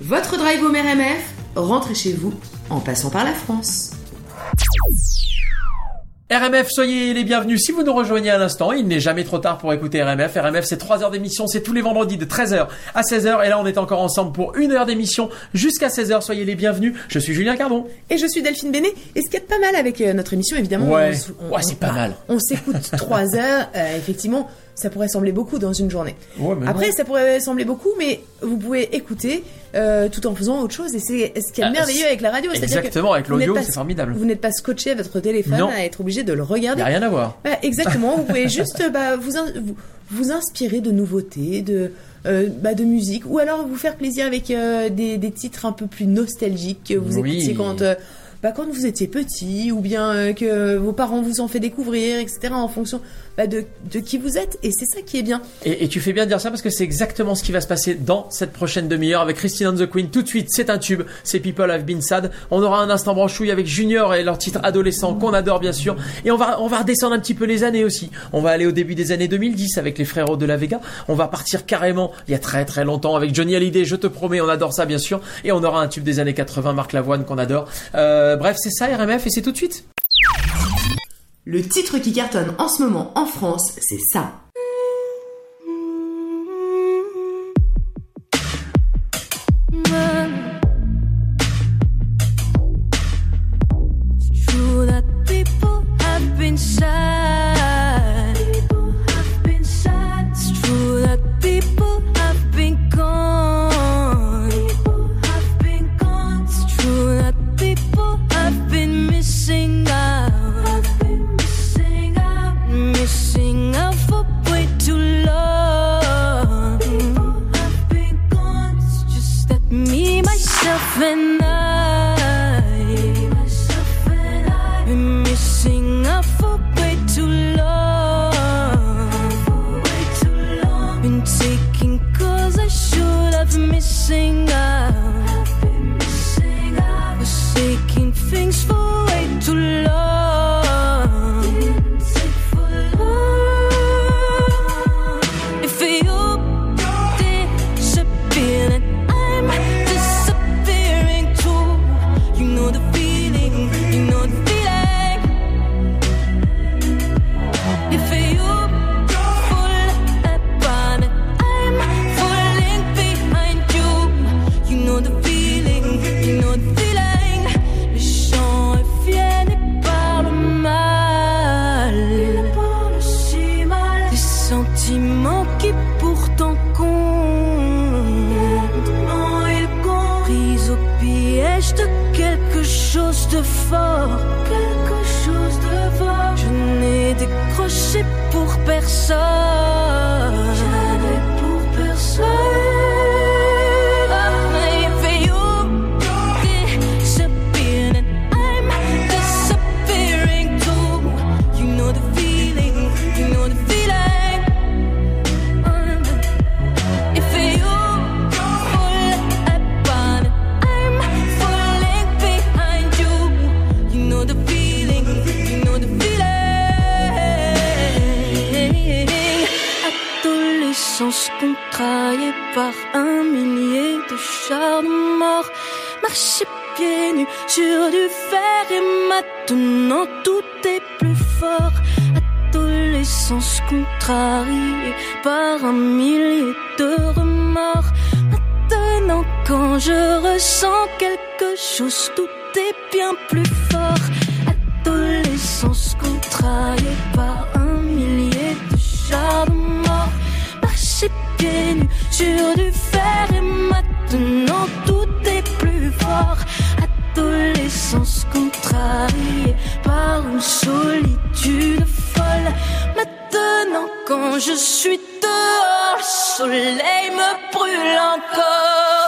Votre drive home RMF, rentrez chez vous en passant par la France. RMF, soyez les bienvenus. Si vous nous rejoignez à l'instant, il n'est jamais trop tard pour écouter RMF. RMF, c'est 3 heures d'émission, c'est tous les vendredis de 13h à 16h. Et là, on est encore ensemble pour une heure d'émission jusqu'à 16h. Soyez les bienvenus. Je suis Julien Cardon. Et je suis Delphine Bénet. Et ce qui est pas mal avec euh, notre émission, évidemment, Ouais. on s- on- Ouais, c'est pas mal. On s'écoute 3 heures, euh, effectivement, ça pourrait sembler beaucoup dans une journée. Ouais, Après, non. ça pourrait sembler beaucoup, mais vous pouvez écouter euh, tout en faisant autre chose. Et c'est ce qui est Ah, merveilleux avec la radio. Exactement, avec l'audio, c'est formidable. Vous n'êtes pas scotché à votre téléphone Non. à être obligé de le Il regarder. n'y a rien à voir. Bah, exactement, vous pouvez juste bah, vous, vous, vous inspirer de nouveautés, de, euh, bah, de musique, ou alors vous faire plaisir avec euh, des, des titres un peu plus nostalgiques que vous Oui. écoutiez quand, bah, quand vous étiez petit, ou bien que vos parents vous ont fait découvrir, etc., en fonction bah, de, qui vous êtes. Et c'est ça qui est bien. Et, et tu fais bien de dire ça parce que c'est exactement ce qui va se passer dans cette prochaine demi-heure avec Christine and the Queen. Tout de suite, c'est un tube. C'est People Have Been Sad. On aura un instant branchouille avec Junior et leur titre adolescent qu'on adore bien sûr. Et on va, on va redescendre un petit peu les années aussi. On va aller au début des années 2010 avec les frérots de la Vega. On va partir carrément il y a très très longtemps avec Johnny Hallyday. Je te promets, on adore ça bien sûr. Et on aura un tube des années 80, Marc Lavoine qu'on adore. Euh, bref, c'est ça RMF et c'est tout de suite. Le titre qui cartonne en ce moment en France, c'est ça. Par un millier de chars de mort. Pieds nus sur du fer et maintenant tout est plus fort. Adolescence contrariée par un millier de remords. Maintenant quand je ressens quelque chose, tout est bien plus fort. Adolescence contrariée par un millier de chars de mort. Marcher pieds nus sur du fer et maintenant tout est plus fort. Adolescence contrariée par une solitude folle. Maintenant quand je suis dehors, le soleil me brûle encore.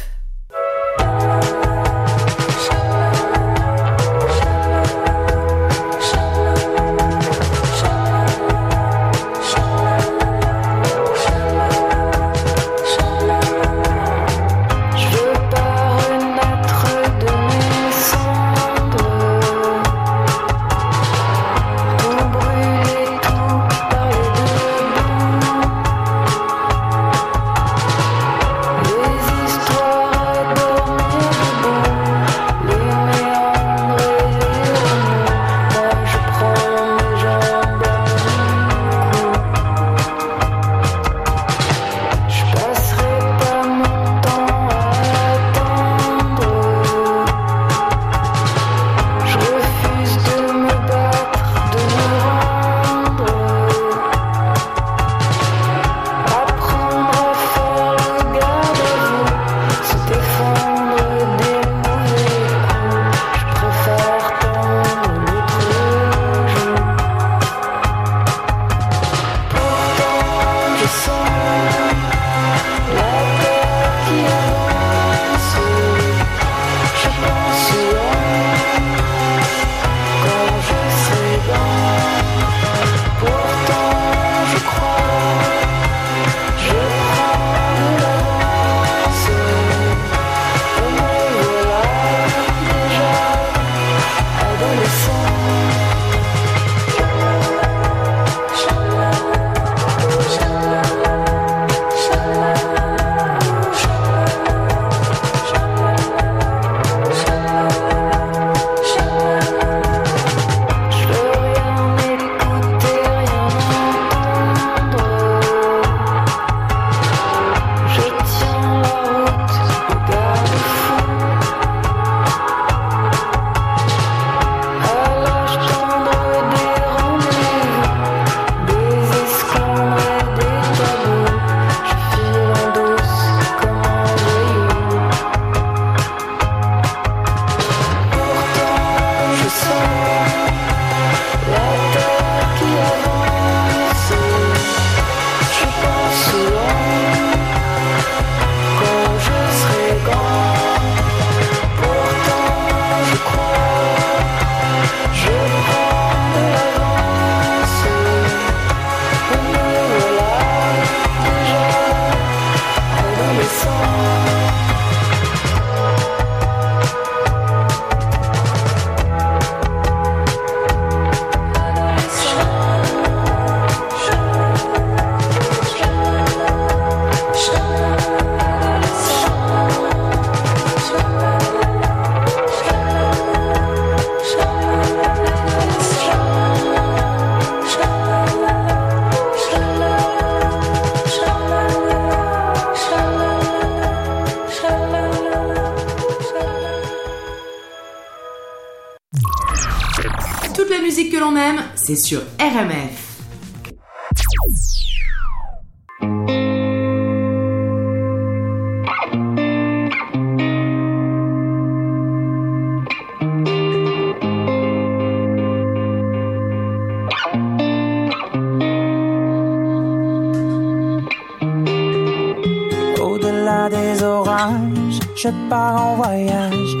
Sur RMF. Au-delà des orages, je pars en voyage,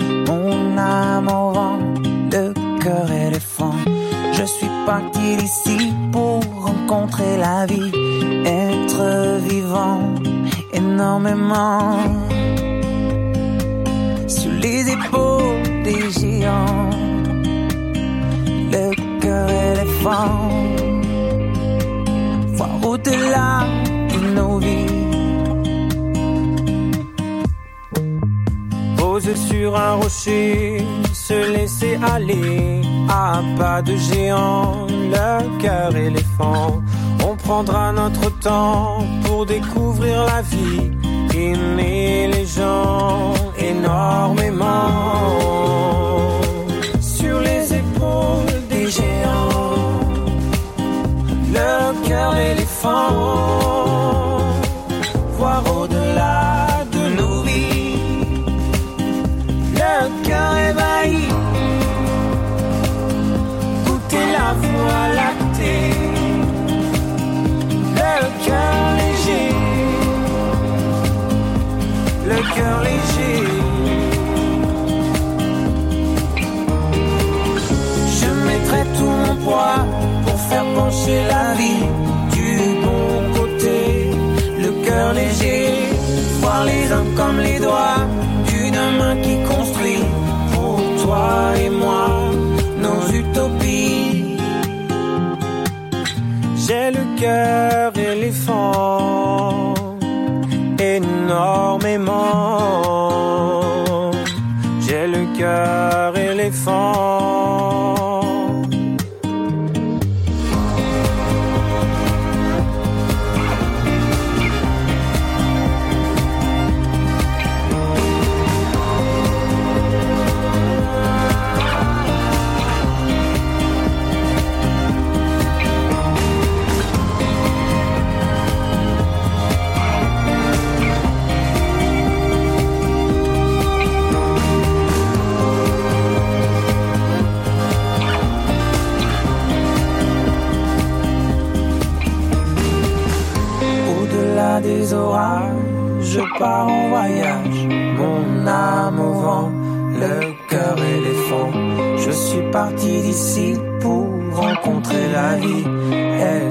à pas de géant, le cœur éléphant. On prendra notre temps pour découvrir la vie, aimer les gens énormément. J'ai rencontrer la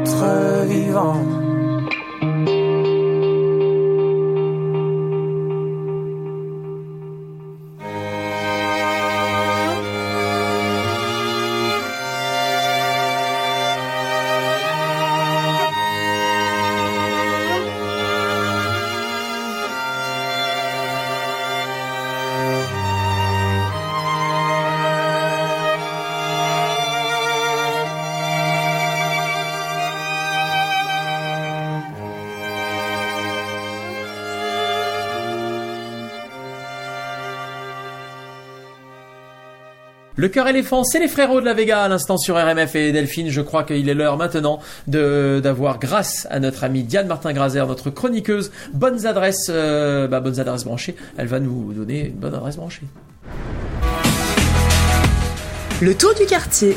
Le cœur éléphant, c'est les frérots de la Vega à l'instant sur RMF et Delphine. Je crois qu'il est l'heure maintenant de d'avoir, grâce à notre amie Diane Martin-Grazer, notre chroniqueuse, bonnes adresses, euh, bah, bonnes adresses branchées. Elle va nous donner une bonne adresse branchée. Le tour du quartier.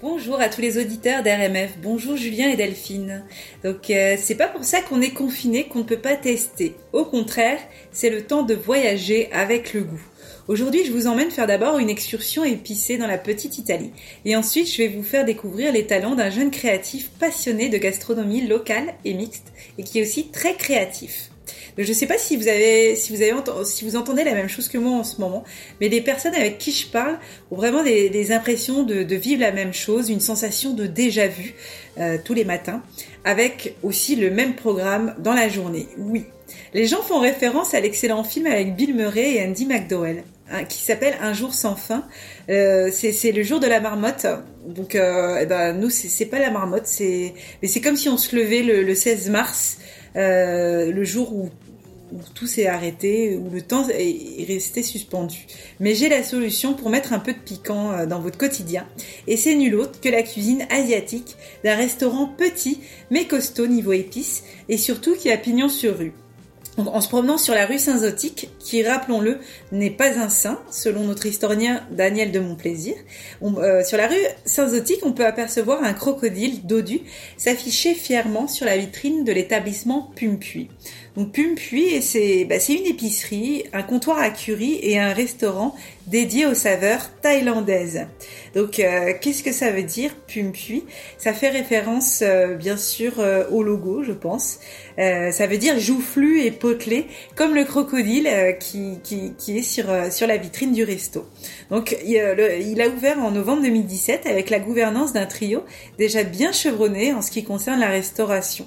Bonjour à tous les auditeurs d'RMF. Bonjour Julien et Delphine. Donc euh, c'est pas pour ça qu'on est confiné qu'on ne peut pas tester. Au contraire, c'est le temps de voyager avec le goût. Aujourd'hui, je vous emmène faire d'abord une excursion épicée dans la petite Italie. Et ensuite, je vais vous faire découvrir les talents d'un jeune créatif passionné de gastronomie locale et mixte et qui est aussi très créatif. Je sais pas si vous avez, si vous avez, si vous entendez la même chose que moi en ce moment, mais les personnes avec qui je parle ont vraiment des, des impressions de, de vivre la même chose, une sensation de déjà vu euh, tous les matins, avec aussi le même programme dans la journée. Oui. Les gens font référence à l'excellent film avec Bill Murray et Andy McDowell, qui s'appelle Un jour sans fin. Euh, c'est le jour de la marmotte. Donc, euh, eh ben, nous, c'est pas la marmotte, mais c'est comme si on se levait le, le 16 mars, euh, le jour où tout s'est arrêté, où le temps est est resté suspendu. Mais j'ai la solution pour mettre un peu de piquant euh, dans votre quotidien. Et c'est nul autre que la cuisine asiatique d'un restaurant petit mais costaud niveau épices et surtout qui a pignon sur rue. Donc, en se promenant sur la rue Saint-Zotique, qui, rappelons-le, n'est pas un saint, selon notre historien Daniel de Montplaisir, on- euh, sur la rue Saint-Zotique, on peut apercevoir un crocodile dodu s'afficher fièrement sur la vitrine de l'établissement Pumpuy. Donc Pumpuy, c'est bah, une épicerie, un comptoir à curry et un restaurant dédié aux saveurs thaïlandaises. Donc euh, qu'est-ce que ça veut dire Pumpuy Ça fait référence euh, bien sûr euh, au logo, je pense. Ça veut dire joufflu et potelé, comme le crocodile qui, est sur, la vitrine du resto. Donc il a ouvert en novembre 2017 avec la gouvernance d'un trio déjà bien chevronné en ce qui concerne la restauration.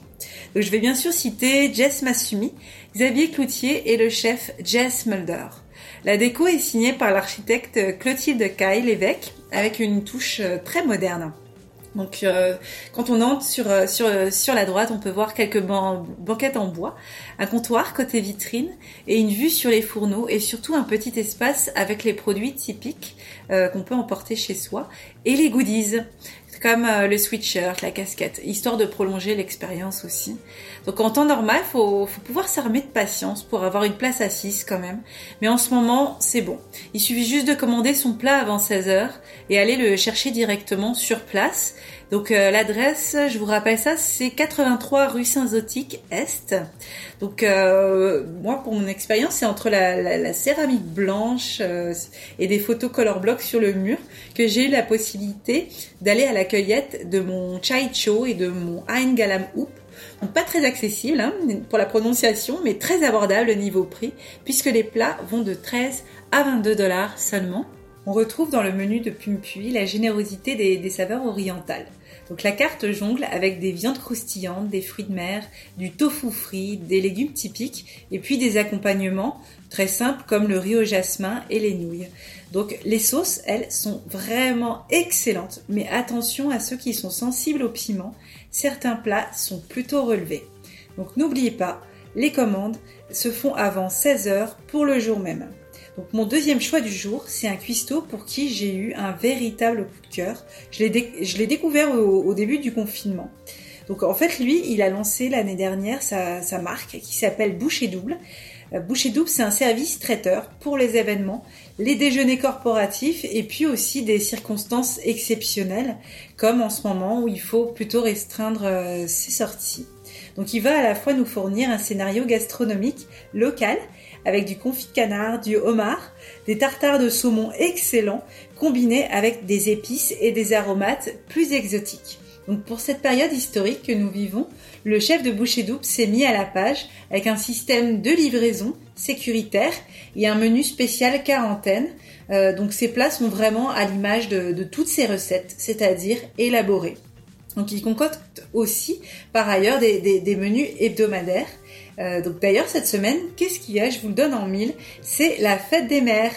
Je vais bien sûr citer Jess Massumi, Xavier Cloutier et le chef Jess Mulder. La déco est signée par l'architecte Clotilde Caille l'évêque avec une touche euh, très moderne. Euh, quand on entre sur, euh, sur, la droite, on peut voir quelques ban- banquettes en bois, un comptoir côté vitrine et une vue sur les fourneaux et surtout un petit espace avec les produits typiques qu'on peut emporter chez soi et les goodies. Comme euh, le sweatshirt, la casquette, histoire de prolonger l'expérience aussi. Donc en temps normal, faut, faut pouvoir s'armer de patience pour avoir une place assise quand même. Mais en ce moment, c'est bon. Il suffit juste de commander son plat avant 16 heures et aller le chercher directement sur place. Donc euh, l'adresse, je vous rappelle ça, c'est 83 rue Saint-Zotique Est. Donc euh, moi, pour mon expérience, c'est entre la, céramique blanche euh, et des photos color block sur le mur que j'ai eu la possibilité d'aller à la cueillette de mon chai cho et de mon Ein Galam Hoop donc pas très accessible hein, pour la prononciation, mais très abordable niveau prix, puisque les plats vont de 13 à 22 dollars seulement. On retrouve dans le menu de Pumpuy la générosité des, saveurs orientales. Donc la carte jongle avec des viandes croustillantes, des fruits de mer, du tofu frit, des légumes typiques et puis des accompagnements très simples comme le riz au jasmin et les nouilles. Donc les sauces, elles, sont vraiment excellentes, mais attention à ceux qui sont sensibles au piment, certains plats sont plutôt relevés. Donc n'oubliez pas, les commandes se font avant 16h pour le jour même. Donc mon deuxième choix du jour, c'est un cuistot pour qui j'ai eu un véritable coup de cœur. Je l'ai découvert au, début du confinement. Donc en fait, lui, il a lancé l'année dernière sa, marque qui s'appelle Boucher Double. Euh, Boucher Double, c'est un service traiteur pour les événements, les déjeuners corporatifs et puis aussi des circonstances exceptionnelles, comme en ce moment où il faut plutôt restreindre euh, ses sorties. Donc il va à la fois nous fournir un scénario gastronomique local avec du confit de canard, du homard, des tartares de saumon excellents combinés avec des épices et des aromates plus exotiques. Donc pour cette période historique que nous vivons, le chef de Boucher Double s'est mis à la page avec un système de livraison sécuritaire et un menu spécial quarantaine. Euh, donc ces plats sont vraiment à l'image de, toutes ces recettes, c'est-à-dire élaborées. Donc il concocte aussi par ailleurs des, menus hebdomadaires. Euh, donc d'ailleurs cette semaine, qu'est-ce qu'il y a? Je vous le donne en mille. C'est la fête des mères.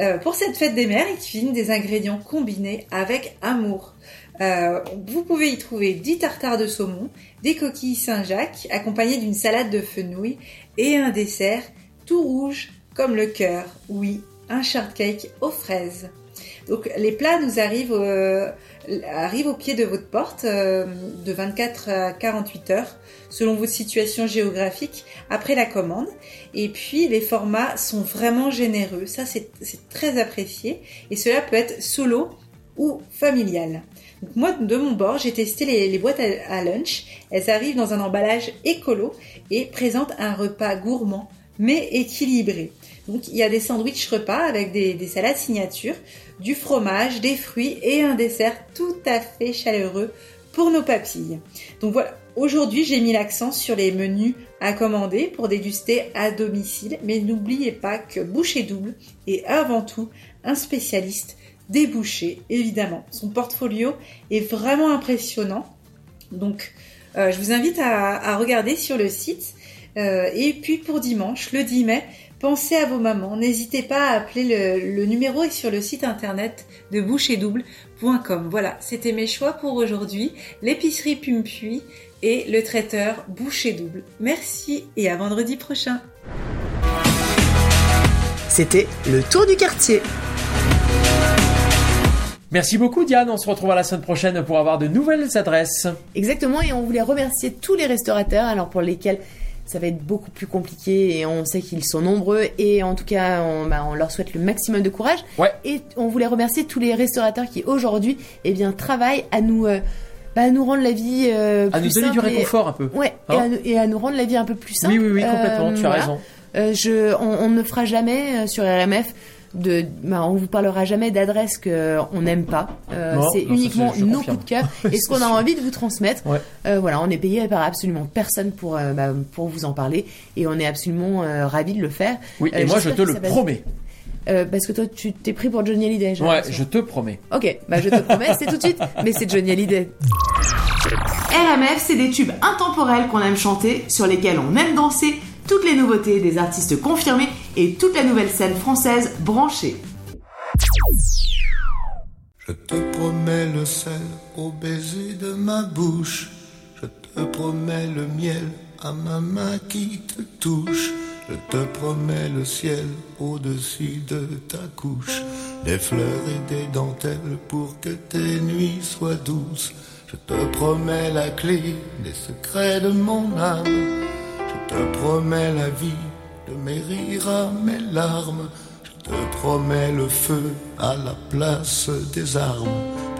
Euh, pour cette fête des mères, il cuisine des ingrédients combinés avec amour. Euh, vous pouvez y trouver 10 tartares de saumon, des coquilles Saint-Jacques accompagnées d'une salade de fenouil et un dessert tout rouge comme le cœur. Oui, un shortcake aux fraises. Donc les plats nous arrivent, euh, arrivent au pied de votre porte euh, de 24 à 48 heures selon votre situation géographique après la commande. Et puis les formats sont vraiment généreux, ça c'est très apprécié et cela peut être solo ou familial moi, de mon bord, j'ai testé les, boîtes à, lunch. Elles arrivent dans un emballage écolo et présentent un repas gourmand mais équilibré. Donc il y a des sandwichs repas avec des, des salades signature, du fromage, des fruits et un dessert tout à fait chaleureux pour nos papilles. Donc voilà, aujourd'hui j'ai mis l'accent sur les menus à commander pour déguster à domicile, mais n'oubliez pas que Boucher Double est avant tout un spécialiste débouché, évidemment. Son portfolio est vraiment impressionnant. Donc, euh, je vous invite à, regarder sur le site. Euh, et puis pour dimanche, le 10 mai, pensez à vos mamans. N'hésitez pas à appeler le, le numéro est sur le site internet de bouchetdouble.com. Voilà, c'était mes choix pour aujourd'hui. L'épicerie Pumpuy et le traiteur Boucher Double. Merci et à vendredi prochain. C'était le tour du quartier. Merci beaucoup Diane, on se retrouvera la semaine prochaine pour avoir de nouvelles adresses. Exactement, et on voulait remercier tous les restaurateurs, alors pour lesquels ça va être beaucoup plus compliqué et on sait qu'ils sont nombreux et en tout cas on, bah, leur souhaite le maximum de courage. Ouais. Et on voulait remercier tous les restaurateurs qui aujourd'hui eh bien travaillent à nous euh, bah, à nous rendre la vie euh, à nous donner du réconfort un peu. Ouais, hein et, à, nous rendre la vie un peu plus simple. Oui oui oui complètement, tu as euh, raison. je on, ne fera jamais sur RMF de, bah, on vous parlera jamais d'adresses qu'on n'aime pas. Euh, c'est uniquement nos coups de cœur et ce qu'on a envie de vous transmettre. Euh, voilà, on est payé par absolument personne pour euh, bah, pour vous en parler et on est absolument ravis de le faire. Oui, et moi je te le promets. parce que toi, tu t'es pris pour Johnny Hallyday. Ouais, je te promets. Ok, bah je te promets, c'est tout de suite, mais c'est Johnny Hallyday. RMF, c'est des tubes intemporels qu'on aime chanter, sur lesquels on aime danser toutes les nouveautés des artistes confirmés et toute la nouvelle scène française branchée. Je te promets le sel au baiser de ma bouche. Je te promets le miel à ma main qui te touche. Je te promets le ciel au-dessus de ta couche, des fleurs et des dentelles pour que tes nuits soient douces. Je te promets la clé des secrets de mon âme. Te promets la vie de mes à mes larmes. Je te promets le feu à la place des armes.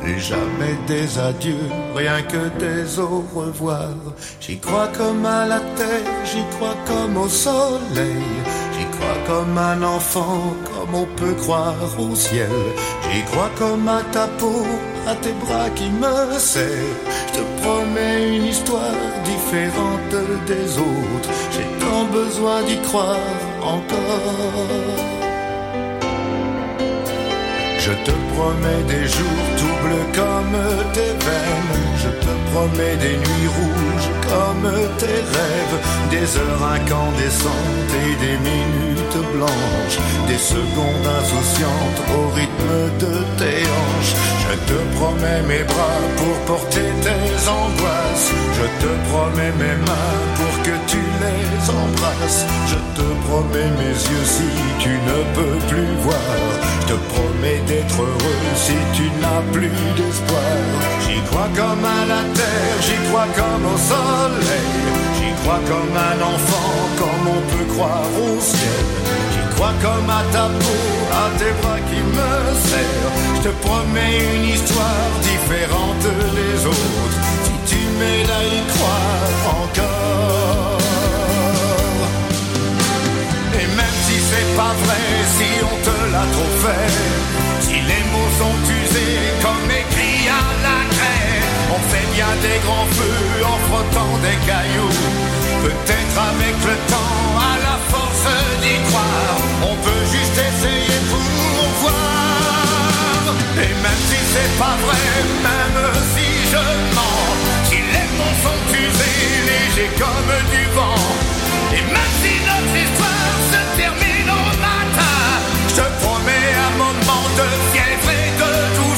Plus jamais des adieux, rien que des au revoir. J'y crois comme à la terre, j'y crois comme au soleil. Comme un enfant, comme on peut croire au ciel. J'y crois comme à ta peau, à tes bras qui me serrent. Je te promets une histoire différente des autres. J'ai tant besoin d'y croire encore. Je te promets des jours tout comme tes veines. Te promets des nuits rouges comme tes rêves. Des heures incandescentes et des minutes blanches. Des secondes insouciantes au rythme de tes hanches. Je te promets mes bras pour porter tes angoisses. Je te promets mes mains pour que tu les embrasses. Je te promets mes yeux si tu ne peux plus voir. Je te promets d'être heureux si tu n'as plus d'espoir. J'y crois comme à la terre, j'y crois comme au soleil. J'y crois comme un enfant, comme on peut croire au ciel. Crois comme à ta peau, à tes bras qui me serrent. Je te promets une histoire différente des autres. Si tu m'aides à y croire encore. Et même si c'est pas vrai, si on te l'a trop fait, si les mots sont usés comme écrits à la craie, on fait bien des grands feux en frottant des cailloux. Peut-être avec le temps, à la on peut juste essayer pour voir. Et même si c'est pas vrai, même si je mens, si les mots sont usés, légers comme du vent, et même si notre histoire se termine au matin, je promets un moment de fièvre et de douceur.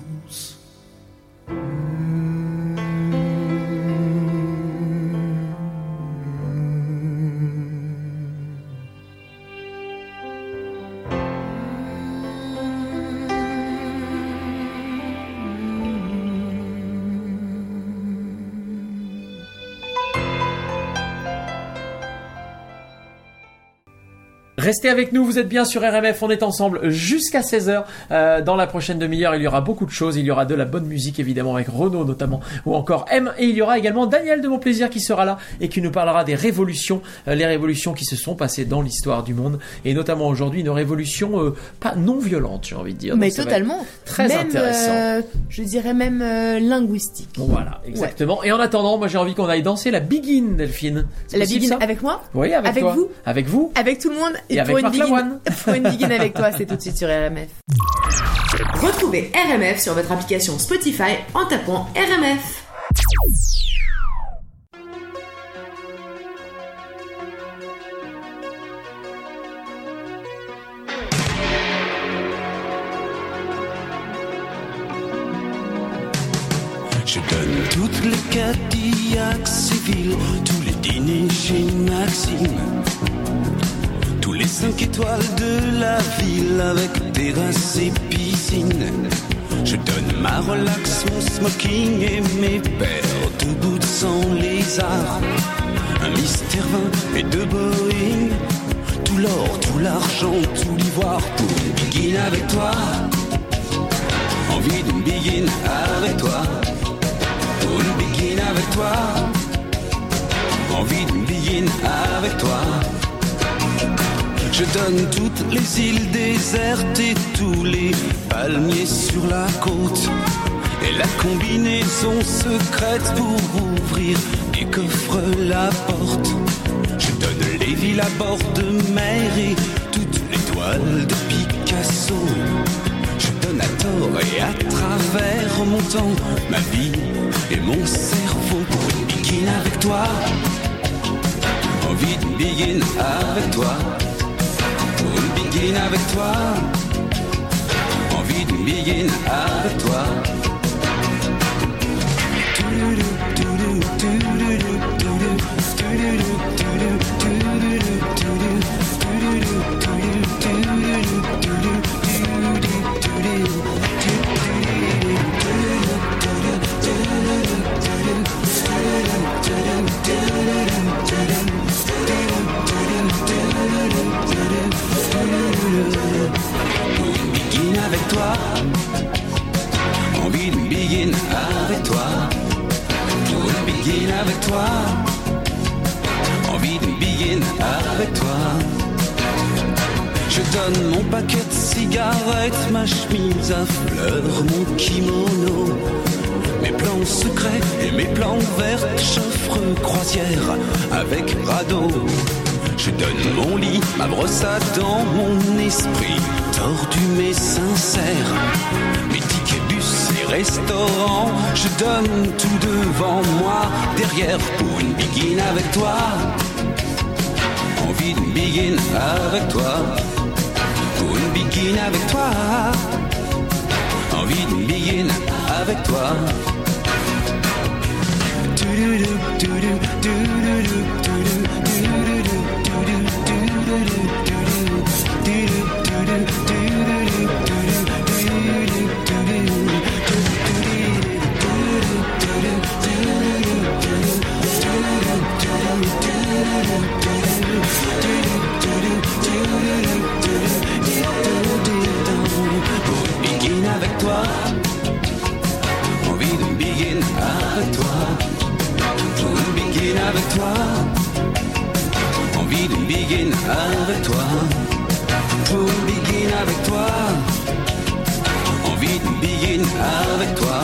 Restez avec nous, vous êtes bien sur RMF, on est ensemble jusqu'à 16h. Euh, dans la prochaine demi-heure, il y aura beaucoup de choses. Il y aura de la bonne musique, évidemment, avec Renaud notamment, ou encore M. Et il y aura également Daniel de Mon Plaisir qui sera là et qui nous parlera des révolutions, euh, les révolutions qui se sont passées dans l'histoire du monde. Et notamment aujourd'hui, une révolution euh, pas non violente, j'ai envie de dire. Mais Donc, totalement. Très même, intéressant. euh, je dirais même euh, linguistique. Voilà, exactement. Et en attendant, moi j'ai envie qu'on aille danser la Begin, Delphine. La begin avec moi? Oui, avec, avec toi. vous? Avec vous? Avec tout le monde Et avec pour, une Marc Lavoine. pour une begin avec toi, c'est tout de suite sur RMF. Retrouvez RMF sur votre application Spotify en tapant RMF. Je donne toutes les Cadillacs civils, tous les dîners chez Maxime, tous les cinq étoiles de la ville avec terrasse et piscine. Je donne ma relax, mon smoking et mes paires de boots sans lézard. Un mystère 20 et deux Boeing, tout l'or, tout l'argent, tout l'ivoire pour une begin avec toi. Envie d'une begin avec toi. Pour une begin avec toi. Envie d'une begin avec toi. Je donne toutes les îles désertes et tous les palmiers sur la côte. Et la combinaison secrète pour ouvrir et coffre la porte. Je donne les villes à bord de mer et toutes les toiles de Picasso. Je donne à tort et à travers mon temps, ma vie et mon cerveau pour une bikini avec toi. Envie de begin avec toi. Pour une begin avec toi. Envie de begin avec toi. Envie de begin avec toi. Je donne mon paquet de cigarettes, ma chemise à fleurs, mon kimono. Mes plans secrets et mes plans verts, j'offre croisière avec radeau. Je donne mon lit, ma brosse à dents, mon esprit tordu mais sincère. Restaurants, je donne tout devant moi, derrière pour une begin avec toi. Envie de begin avec toi. Pour une begin avec toi. Envie de begin avec toi. Avec toi. Envie de begin avec toi. Pour une begin avec toi. Envie de begin avec toi. Une begin avec toi. Envie de begin avec toi.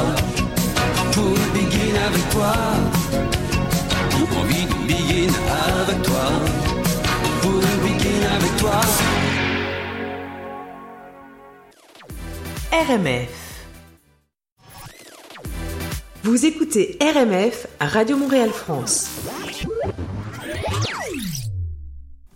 Pour begin avec toi. RMF. Vous écoutez RMF à Radio Montréal France.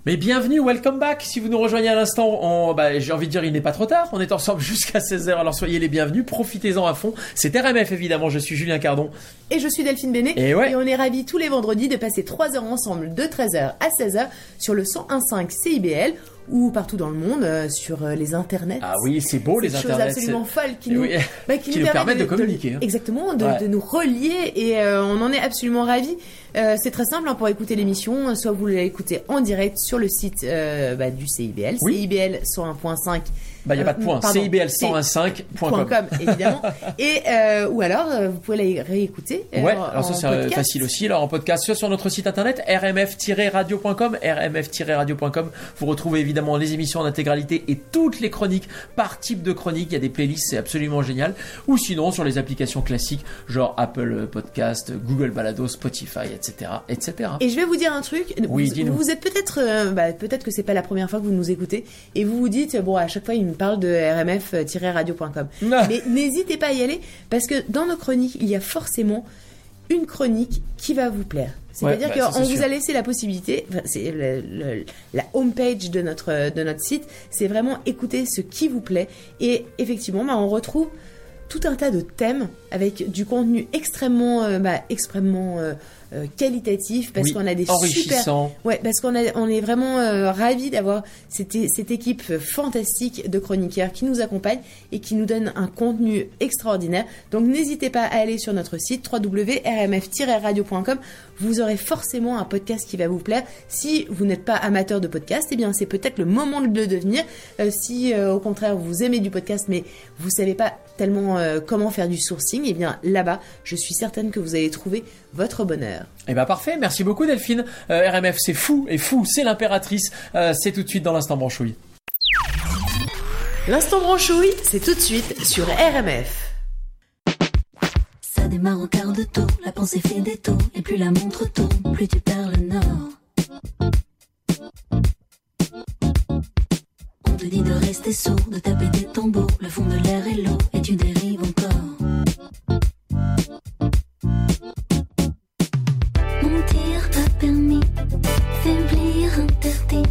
Mais bienvenue, welcome back. Si vous nous rejoignez à l'instant, bah, j'ai envie de dire, il n'est pas trop tard. On est ensemble jusqu'à 16h, alors soyez les bienvenus. Profitez-en à fond. C'est RMF, évidemment. Je suis Julien Cardon. Et je suis Delphine Bénet. Et ouais. on est ravis tous les vendredis de passer 3 heures ensemble de 13h à 16h sur le 101.5 CIBL ou partout dans le monde euh, sur euh, les internets. Ah oui, c'est beau, les internets. absolument c'est- folles qui Eh nous, oui. bah, Qui nous permettent de communiquer, hein. Exactement, de, Ouais. de nous relier et euh, on en est absolument ravis. C'est très simple hein, pour écouter l'émission, soit vous l'écoutez en direct sur le site bah, du CIBL, Oui. CIBL 101.5. Bah, il n'y a pas de Euh, point. pardon, CIBL1015.com. .com, évidemment. et euh, ou alors euh, vous pouvez la réécouter. Ouais, alors ça c'est facile aussi. Alors en podcast, soit sur notre site internet rmf-radio.com, rmf-radio.com. Vous retrouvez évidemment les émissions en intégralité et toutes les chroniques par type de chronique. Il y a des playlists, c'est absolument génial. Ou sinon sur les applications classiques, genre Apple Podcast, Google Balado, Spotify, etc., etc. Et je vais vous dire un truc. Oui, vous, dis-nous. vous êtes peut-être, euh, bah, peut-être que c'est pas la première fois que vous nous écoutez, et vous vous dites bon, à chaque fois il me parle de rmf-radio.com. Mais n'hésitez pas à y aller parce que dans nos chroniques, il y a forcément une chronique qui va vous plaire. C'est-à-dire Ouais, bah, qu'on vous sûr. a laissé la possibilité, enfin, c'est le- le- la homepage de notre, de notre site, c'est vraiment écouter ce qui vous plaît. Et effectivement, bah, on retrouve tout un tas de thèmes avec du contenu extrêmement, euh, bah, extrêmement euh, euh, qualitatif parce Oui, qu'on a des super. Ouais, parce qu'on on est vraiment euh, ravis d'avoir cette, cette équipe fantastique de chroniqueurs qui nous accompagne et qui nous donne un contenu extraordinaire. Donc n'hésitez pas à aller sur notre site www.rmf-radio.com. Vous aurez forcément un podcast qui va vous plaire. Si vous n'êtes pas amateur de podcast, eh bien c'est peut-être le moment de le devenir. Euh, si au contraire vous aimez du podcast mais vous savez pas tellement comment faire du sourcing, eh bien là-bas, je suis certaine que vous allez trouver votre bonheur. Eh ben parfait, merci beaucoup Delphine. Euh, RMF c'est fou et fou, c'est l'impératrice. Euh, c'est tout de suite dans l'instant branchouille. L'instant branchouille, c'est tout de suite sur RMF. démarre au quart de tour, la pensée fait des tours, et plus la montre tourne, plus tu perds le nord. On te dit de rester sourd, de taper des tambours, le fond de l'air est lourd, et tu dérives encore. Faiblir interdit,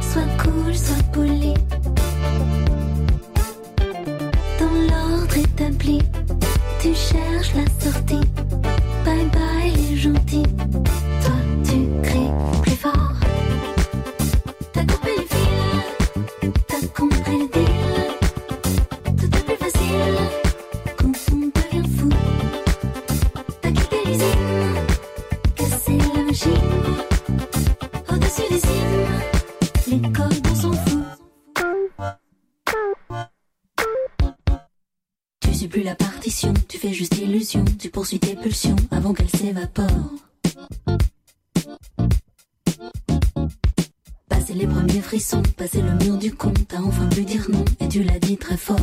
sois cool, sois poli. Avant qu'elles s'évaporent. Passer les premiers frissons, passer le mur du con, t'as enfin pu dire non et tu l'as dit très fort.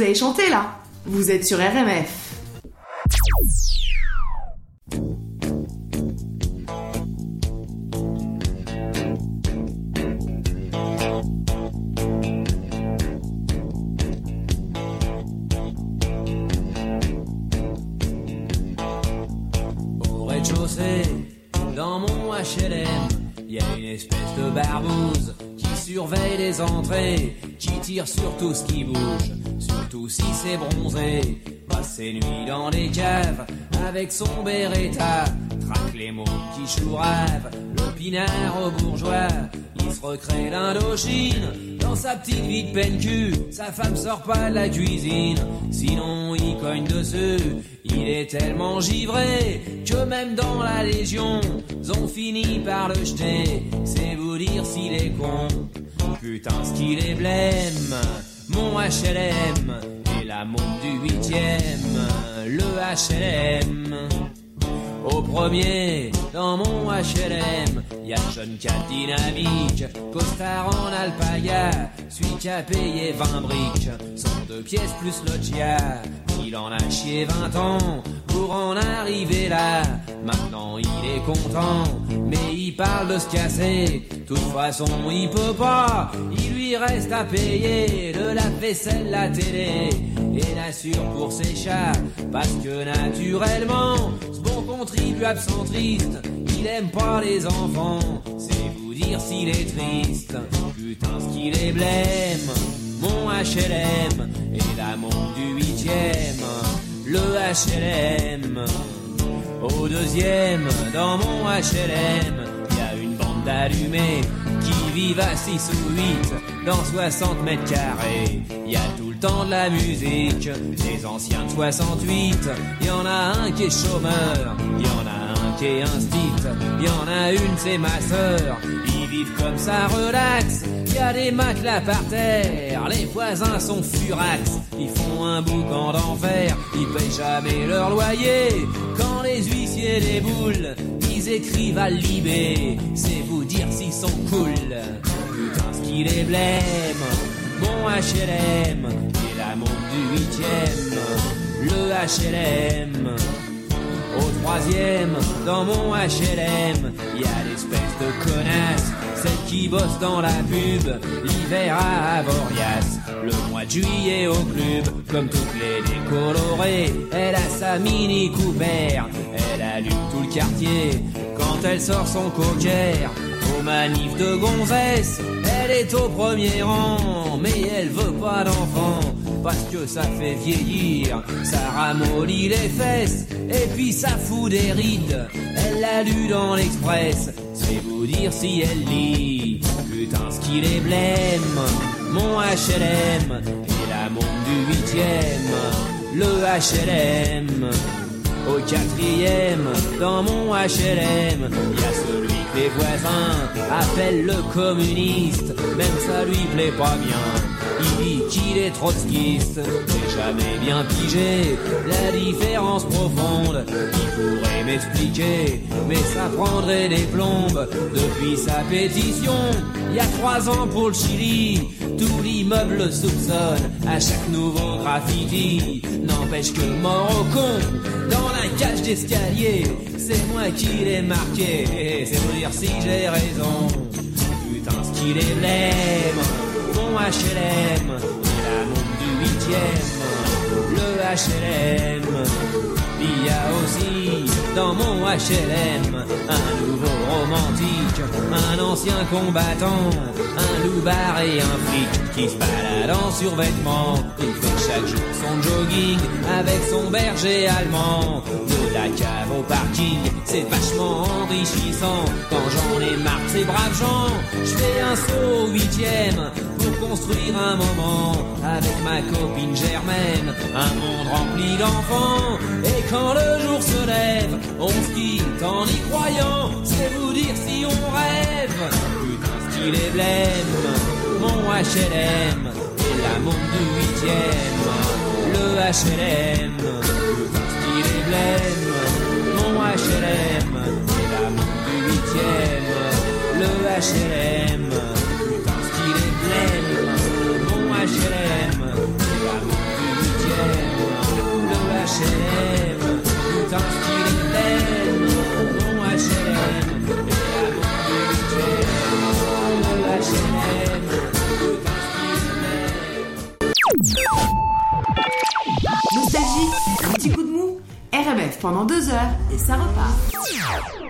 Vous avez chanté là Vous êtes sur RMF. Sa femme sort pas de la cuisine, sinon il cogne dessus. Il est tellement givré que même dans la Légion, ils ont fini par le jeter. C'est vous dire s'il est con. Putain, ce qu'il est blême. Mon HLM et la montre du huitième. Le HLM. Au premier, dans mon HLM, y a jeune cat dynamique, costard en alpaga, celui qui a payé 20 briques, son deux pièces plus loggia. Il en a chié 20 ans pour en arriver là. Maintenant il est content, mais il parle de se casser. Toute façon, il peut pas, il lui reste à payer de la vaisselle, la télé et l'assure pour ses chats. Parce que naturellement, contribuable centriste, il aime pas les enfants. C'est vous dire s'il est triste, putain ce qu'il est blême. Mon HLM et la montre du huitième, le HLM. Au deuxième, dans mon HLM, y a une bande d'allumés qui vivent à 6 ou 8 dans 60 mètres carrés. Y a temps de la musique, des anciens de 68. Y en a un qui est chômeur, y en a un qui est instit. Y en a une, c'est ma sœur. Ils vivent comme ça, relax. Y a des matelas par terre, les voisins sont furax. Ils font un boucan d'enfer, ils payent jamais leur loyer. Quand les huissiers déboulent, ils écrivent à Libé. C'est vous dire s'ils sont cool. Putain, ce qu'il est blême. Mon HLM, et la montre du huitième. Le HLM. Au troisième, dans mon HLM, y a l'espèce de connasse, celle qui bosse dans la pub, l'hiver à Avoriaz, le mois de juillet au club, comme toutes les décolorées, elle a sa mini Cooper, elle allume tout le quartier, quand elle sort son cocker, au manif de gonzesse, elle est au premier rang, mais elle veut pas d'enfant parce que ça fait vieillir, ça ramollit les fesses, et puis ça fout des rides. Elle l'a lu dans l'Express, c'est vous dire si elle lit. Putain, ce qu'il est blême, mon HLM, et la montre du huitième, le HLM. Au quatrième, dans mon HLM, y a celui les voisins appellent le communiste, même ça lui plaît pas bien. Qu'il est trotskiste, j'ai jamais bien pigé la différence profonde. Il pourrait m'expliquer, mais ça prendrait des plombes. Depuis sa pétition, il y a trois ans pour le Chili, tout l'immeuble le soupçonne à chaque nouveau graffiti. N'empêche que mort au con, dans la cage d'escalier, c'est moi qui l'ai marqué. C'est vous dire si j'ai raison. Putain, ce qu'il est blême HLM, la montre du huitième, le HLM. Il y a aussi dans mon HLM un nouveau romantique, un ancien combattant, un loupard et un flic qui se balade en survêtement. Il fait chaque jour son jogging avec son berger allemand. De la cave au parking, c'est vachement enrichissant. Quand j'en ai marre ces braves gens, je fais un saut au huitième construire un moment avec ma copine Germaine. Un monde rempli d'enfants. Et quand le jour se lève, on se quitte en y croyant. C'est vous dire si on rêve. Putain, qu'il est blême. Mon HLM et la montre du huitième. Le HLM. Putain, qu'il est blême. Mon HLM et la montre du huitième. Le HLM. HLM petit coup de mou, RMF pendant deux heures et ça repart.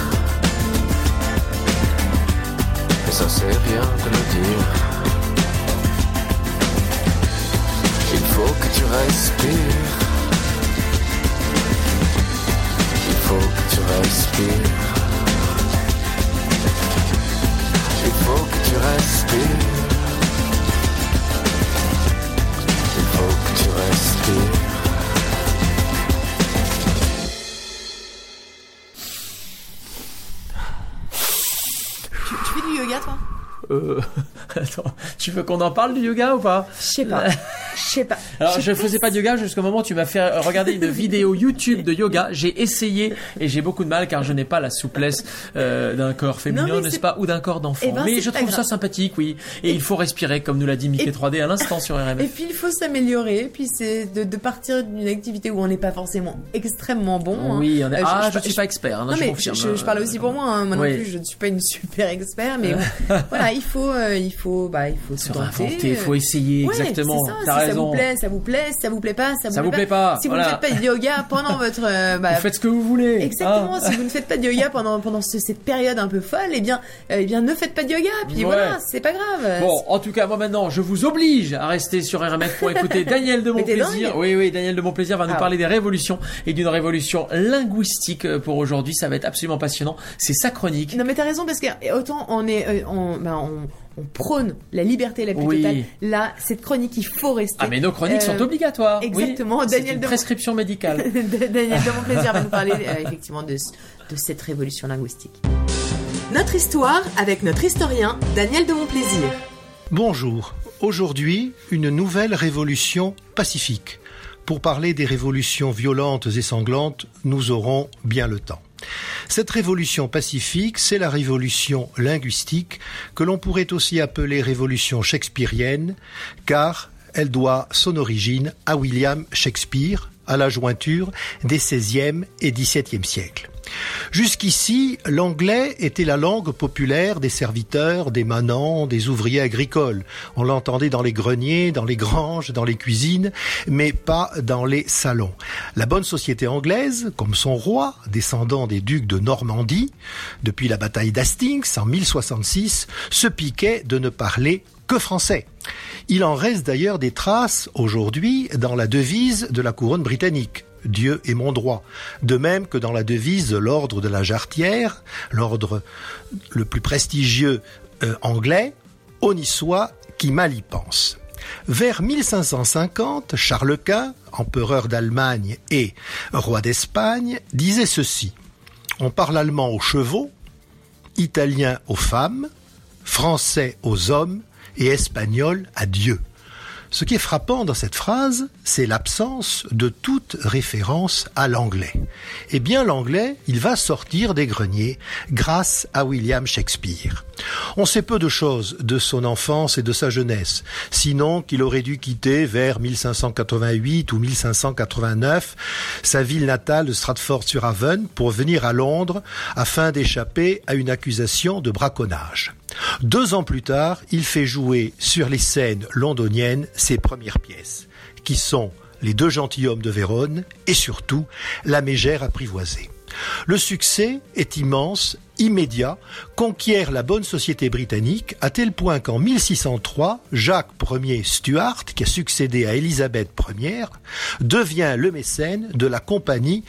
Ça c'est rien de le dire. Il faut que tu respires. Il faut que tu respires. Il faut que tu respires. Il faut que tu respires. Euh, attends, tu veux qu'on en parle du yoga ou pas? Je sais pas. Je sais pas. Alors, je faisais pas de yoga jusqu'au moment où tu m'as fait regarder une vidéo YouTube de yoga. J'ai essayé et j'ai beaucoup de mal car je n'ai pas la souplesse euh, d'un corps féminin, n'est-ce pas, ou d'un corps d'enfant. Eh ben, mais je trouve ça sympathique, oui. Et, il faut respirer, comme nous l'a dit Mickey Et- 3D à l'instant sur Et RMF. puis il faut s'améliorer, puis c'est de, de partir d'une activité où on n'est pas forcément extrêmement bon. hein. Oui, on est... Euh, ah, je, suis pas expert. hein, Non je mais confirme. je, je parle aussi pour moi, hein. moi non plus je ne suis pas une super expert, mais voilà il faut, euh, il faut, bah il faut Se tenter, il faut euh, essayer, Ouais, exactement. T'as raison. Vous plaît, ça vous plaît, ça vous plaît pas, ça, Ça vous plaît pas, Si voilà. vous ne faites pas de yoga pendant votre, euh, bah, Vous faites ce que vous voulez. Exactement, hein. si vous ne faites pas de yoga pendant, pendant ce- cette période un peu folle, eh bien, euh, eh bien, ne faites pas de yoga, puis Ouais. voilà, c'est pas grave. Bon, en tout cas, moi maintenant, je vous oblige à rester sur RMF pour écouter Daniel de Mon Mais t'es Plaisir. dingue. Oui, oui, Daniel de Mon Plaisir va nous Ah parler des révolutions et d'une révolution linguistique euh, pour aujourd'hui. Ça va être absolument passionnant. C'est sa chronique. Non mais t'as raison parce que autant on est on, ben, on, on prône la liberté la plus Oui. totale. Là, cette chronique, il faut rester. Ah, mais nos chroniques Euh, sont obligatoires. Oui, exactement, c'est Daniel une de- prescription médicale. Daniel de mon plaisir va nous parler euh, effectivement de, de cette révolution linguistique. Notre histoire avec notre historien Daniel de Montplaisir. Bonjour. Aujourd'hui, une nouvelle révolution pacifique. Pour parler des révolutions violentes et sanglantes, nous aurons bien le temps. Cette révolution pacifique, c'est la révolution linguistique que l'on pourrait aussi appeler révolution shakespearienne, car elle doit son origine à William Shakespeare, à la jointure des XVIe et XVIIe siècles. Jusqu'ici, l'anglais était la langue populaire des serviteurs, des manants, des ouvriers agricoles. On l'entendait dans les greniers, dans les granges, dans les cuisines, mais pas dans les salons. La bonne société anglaise, comme son roi, descendant des ducs de Normandie, depuis la bataille d'Hastings en 1066, se piquait de ne parler que français. Il en reste d'ailleurs des traces aujourd'hui dans la devise de la couronne britannique. Dieu est mon droit. De même que dans la devise de l'ordre de la Jarretière, l'ordre le plus prestigieux euh, anglais, on y soit qui mal y pense. Vers 1550, Charles Quint, empereur d'Allemagne et roi d'Espagne, disait ceci. On parle allemand aux chevaux, italien aux femmes, français aux hommes et espagnol à Dieu. Ce qui est frappant dans cette phrase, c'est l'absence de toute référence à l'anglais. Eh bien, l'anglais, il va sortir des greniers grâce à William Shakespeare. On sait peu de choses de son enfance et de sa jeunesse, sinon qu'il aurait dû quitter vers 1588 ou 1589 sa ville natale de Stratford-sur-Avon pour venir à Londres afin d'échapper à une accusation de braconnage. Deux ans plus tard, il fait jouer sur les scènes londoniennes ses premières pièces, qui sont Les deux gentilshommes de Vérone et surtout La mégère apprivoisée. Le succès est immense, immédiat, conquiert la bonne société britannique à tel point qu'en 1603, Jacques Ier Stuart, qui a succédé à Élisabeth Ier, devient le mécène de la compagnie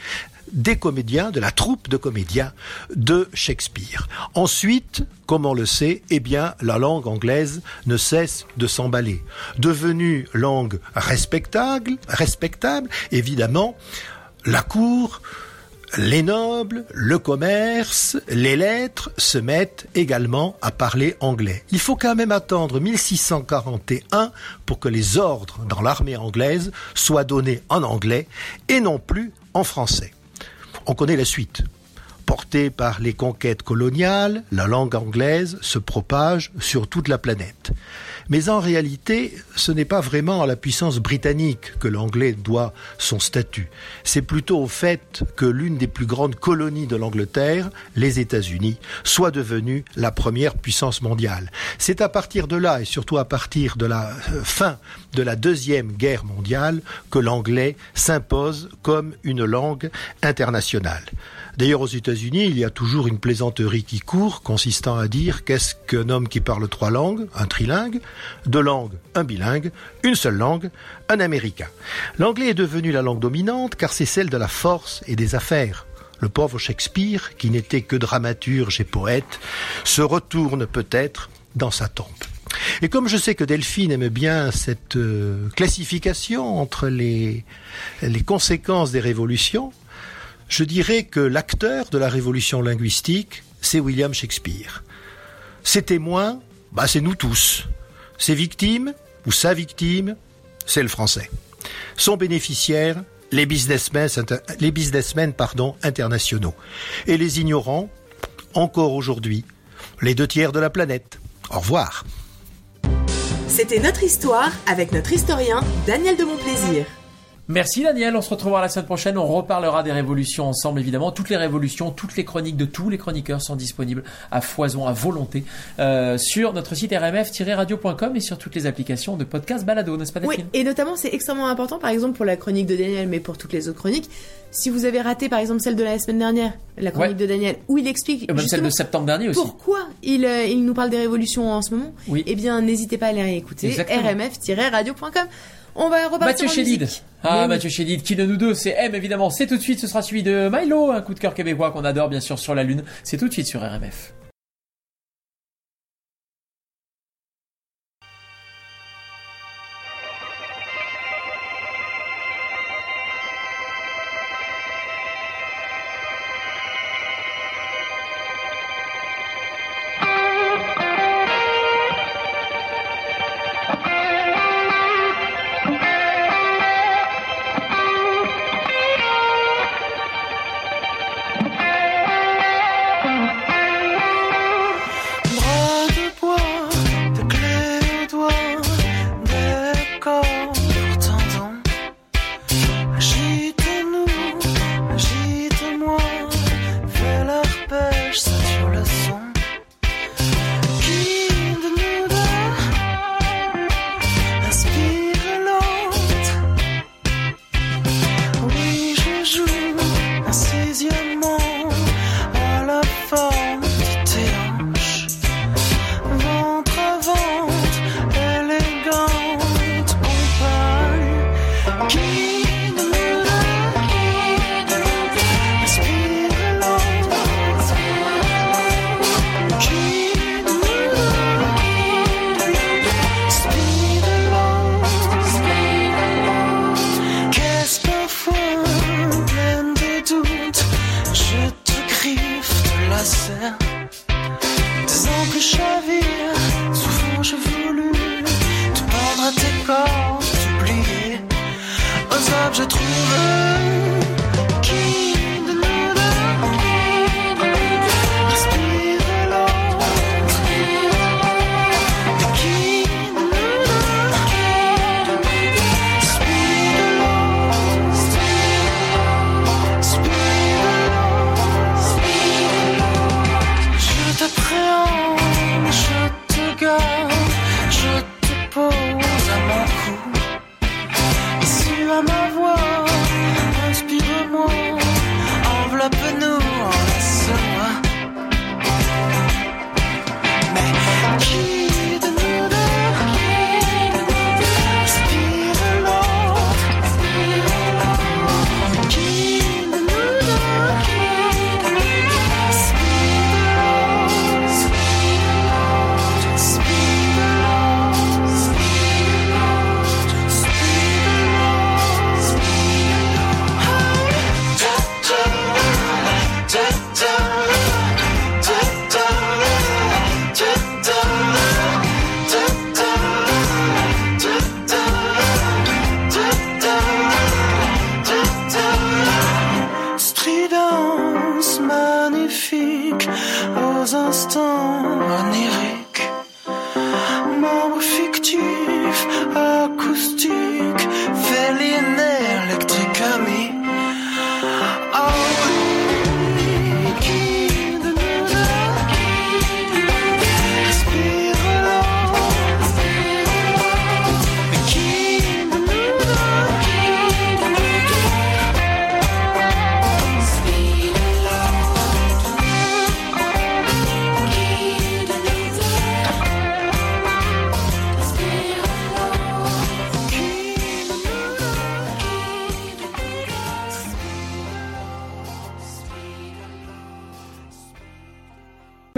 des comédiens, de la troupe de comédiens de Shakespeare. Ensuite, comme on le sait, eh bien, la langue anglaise ne cesse de s'emballer. Devenue langue respectable, respectable, évidemment, la cour, les nobles, le commerce, les lettres se mettent également à parler anglais. Il faut quand même attendre 1641 pour que les ordres dans l'armée anglaise soient donnés en anglais et non plus en français. On connaît la suite. Portée par les conquêtes coloniales, la langue anglaise se propage sur toute la planète. Mais en réalité, ce n'est pas vraiment à la puissance britannique que l'anglais doit son statut. C'est plutôt au fait que l'une des plus grandes colonies de l'Angleterre, les États-Unis, soit devenue la première puissance mondiale. C'est à partir de là, et surtout à partir de la euh, fin de la Deuxième Guerre mondiale, que l'anglais s'impose comme une langue internationale. D'ailleurs, aux États-Unis, il y a toujours une plaisanterie qui court, consistant à dire qu'est-ce qu'un homme qui parle trois langues, un trilingue, deux langues, un bilingue, une seule langue, un américain. L'anglais est devenu la langue dominante car c'est celle de la force et des affaires. Le pauvre Shakespeare, qui n'était que dramaturge et poète, se retourne peut-être dans sa tombe. Et comme je sais que Delphine aime bien cette euh, classification entre les, les conséquences des révolutions, je dirais que l'acteur de la révolution linguistique, c'est William Shakespeare. Ses témoins, bah, c'est nous tous. Ses victimes, ou sa victime, c'est le français. Son bénéficiaire, les businessmen, internationaux. Et les ignorants, encore aujourd'hui, les deux tiers de la planète. Au revoir. C'était notre histoire avec notre historien Daniel de Montplaisir. Merci Daniel, on se retrouvera la semaine prochaine, on reparlera des révolutions ensemble évidemment. Toutes les révolutions, toutes les chroniques de tous les chroniqueurs sont disponibles à foison, à volonté euh, sur notre site rmf-radio.com et sur toutes les applications de podcast balado, n'est-ce pas Delphine? Oui, et notamment c'est extrêmement important par exemple pour la chronique de Daniel mais pour toutes les autres chroniques. Si vous avez raté par exemple celle de la semaine dernière, la chronique de Daniel, où il explique... même celle de septembre dernier aussi. Pourquoi il, euh, il nous parle des révolutions en ce moment Oui. Eh bien n'hésitez pas à les réécouter, rmf-radio.com. On va repartir Mathieu Chédid. Ah, Mathieu Chédid, qui de nous deux, c'est M évidemment. C'est tout de suite, ce sera suivi de Milo, un coup de cœur québécois qu'on adore bien sûr sur la Lune. C'est tout de suite sur RMF.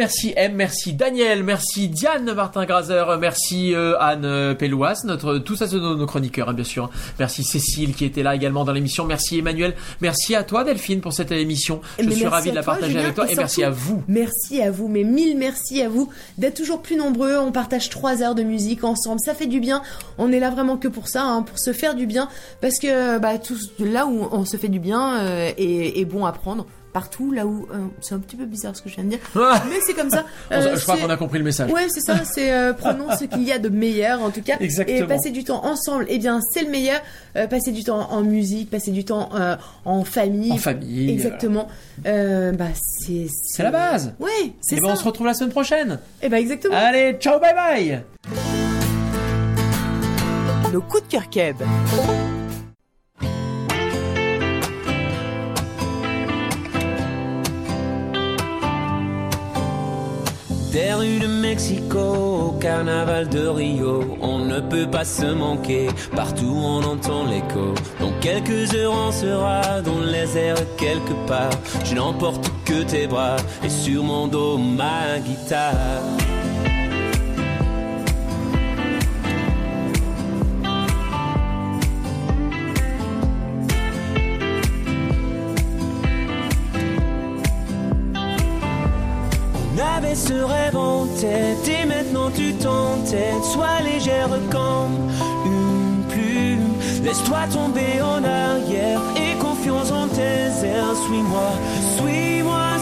Merci M, merci Daniel, merci Diane Martin Graser, merci euh, Anne Pellouas, notre tout ça c'est nos, nos chroniqueurs hein, bien sûr. Merci Cécile qui était là également dans l'émission, merci Emmanuel, merci à toi Delphine pour cette émission. Je suis ravi de la partager avec toi et, merci à vous. Merci à vous, mais mille merci à vous d'être toujours plus nombreux. On partage trois heures de musique ensemble, ça fait du bien. On est là vraiment que pour ça, hein, pour se faire du bien, parce que bah, tout là où on se fait du bien euh, est, est bon à prendre partout, là où euh, c'est un petit peu bizarre ce que je viens de dire, mais c'est comme ça. Euh, je crois qu'on a compris le message. Ouais, c'est ça. C'est euh, prenons ce qu'il y a de meilleur en tout cas. Exactement. Et passer du temps ensemble, eh bien c'est le meilleur. Euh, passer du temps en musique, passer du temps euh, en famille. En famille. Exactement. Euh, bah c'est C'est la base. Ouais, c'est Et ça. ben on se retrouve la semaine prochaine. Et bah exactement. Allez, ciao, bye bye. Nos coups de cœur keb. Des rues de Mexico au carnaval de Rio, on ne peut pas se manquer. Partout on entend l'écho. Dans quelques heures on sera dans les airs quelque part. Je n'emporte que tes bras et sur mon dos ma guitare. Ce rêve en tête et maintenant tu t'entêtes. Sois légère comme une plume. Laisse-toi tomber en arrière et confiance en tes airs. Suis-moi, suis-moi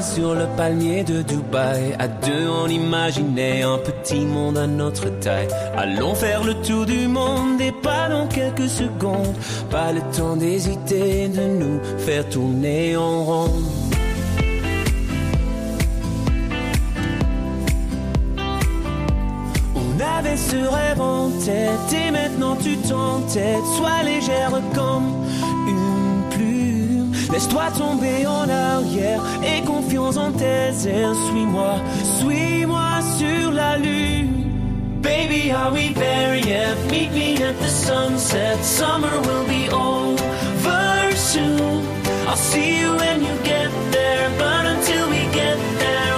sur le palmier de Dubaï, à deux on imaginait un petit monde à notre taille. Allons faire le tour du monde et pas dans quelques secondes. Pas le temps d'hésiter, de nous faire tourner en rond. On avait ce rêve en tête et maintenant tu t'entêtes. Sois légère comme. Laisse-toi tomber en arrière et confiance en tes airs. Suis-moi, suis-moi sur la lune. Baby, are we there yet? Meet me at the sunset. Summer will be over soon. I'll see you when you get there. But until we get there,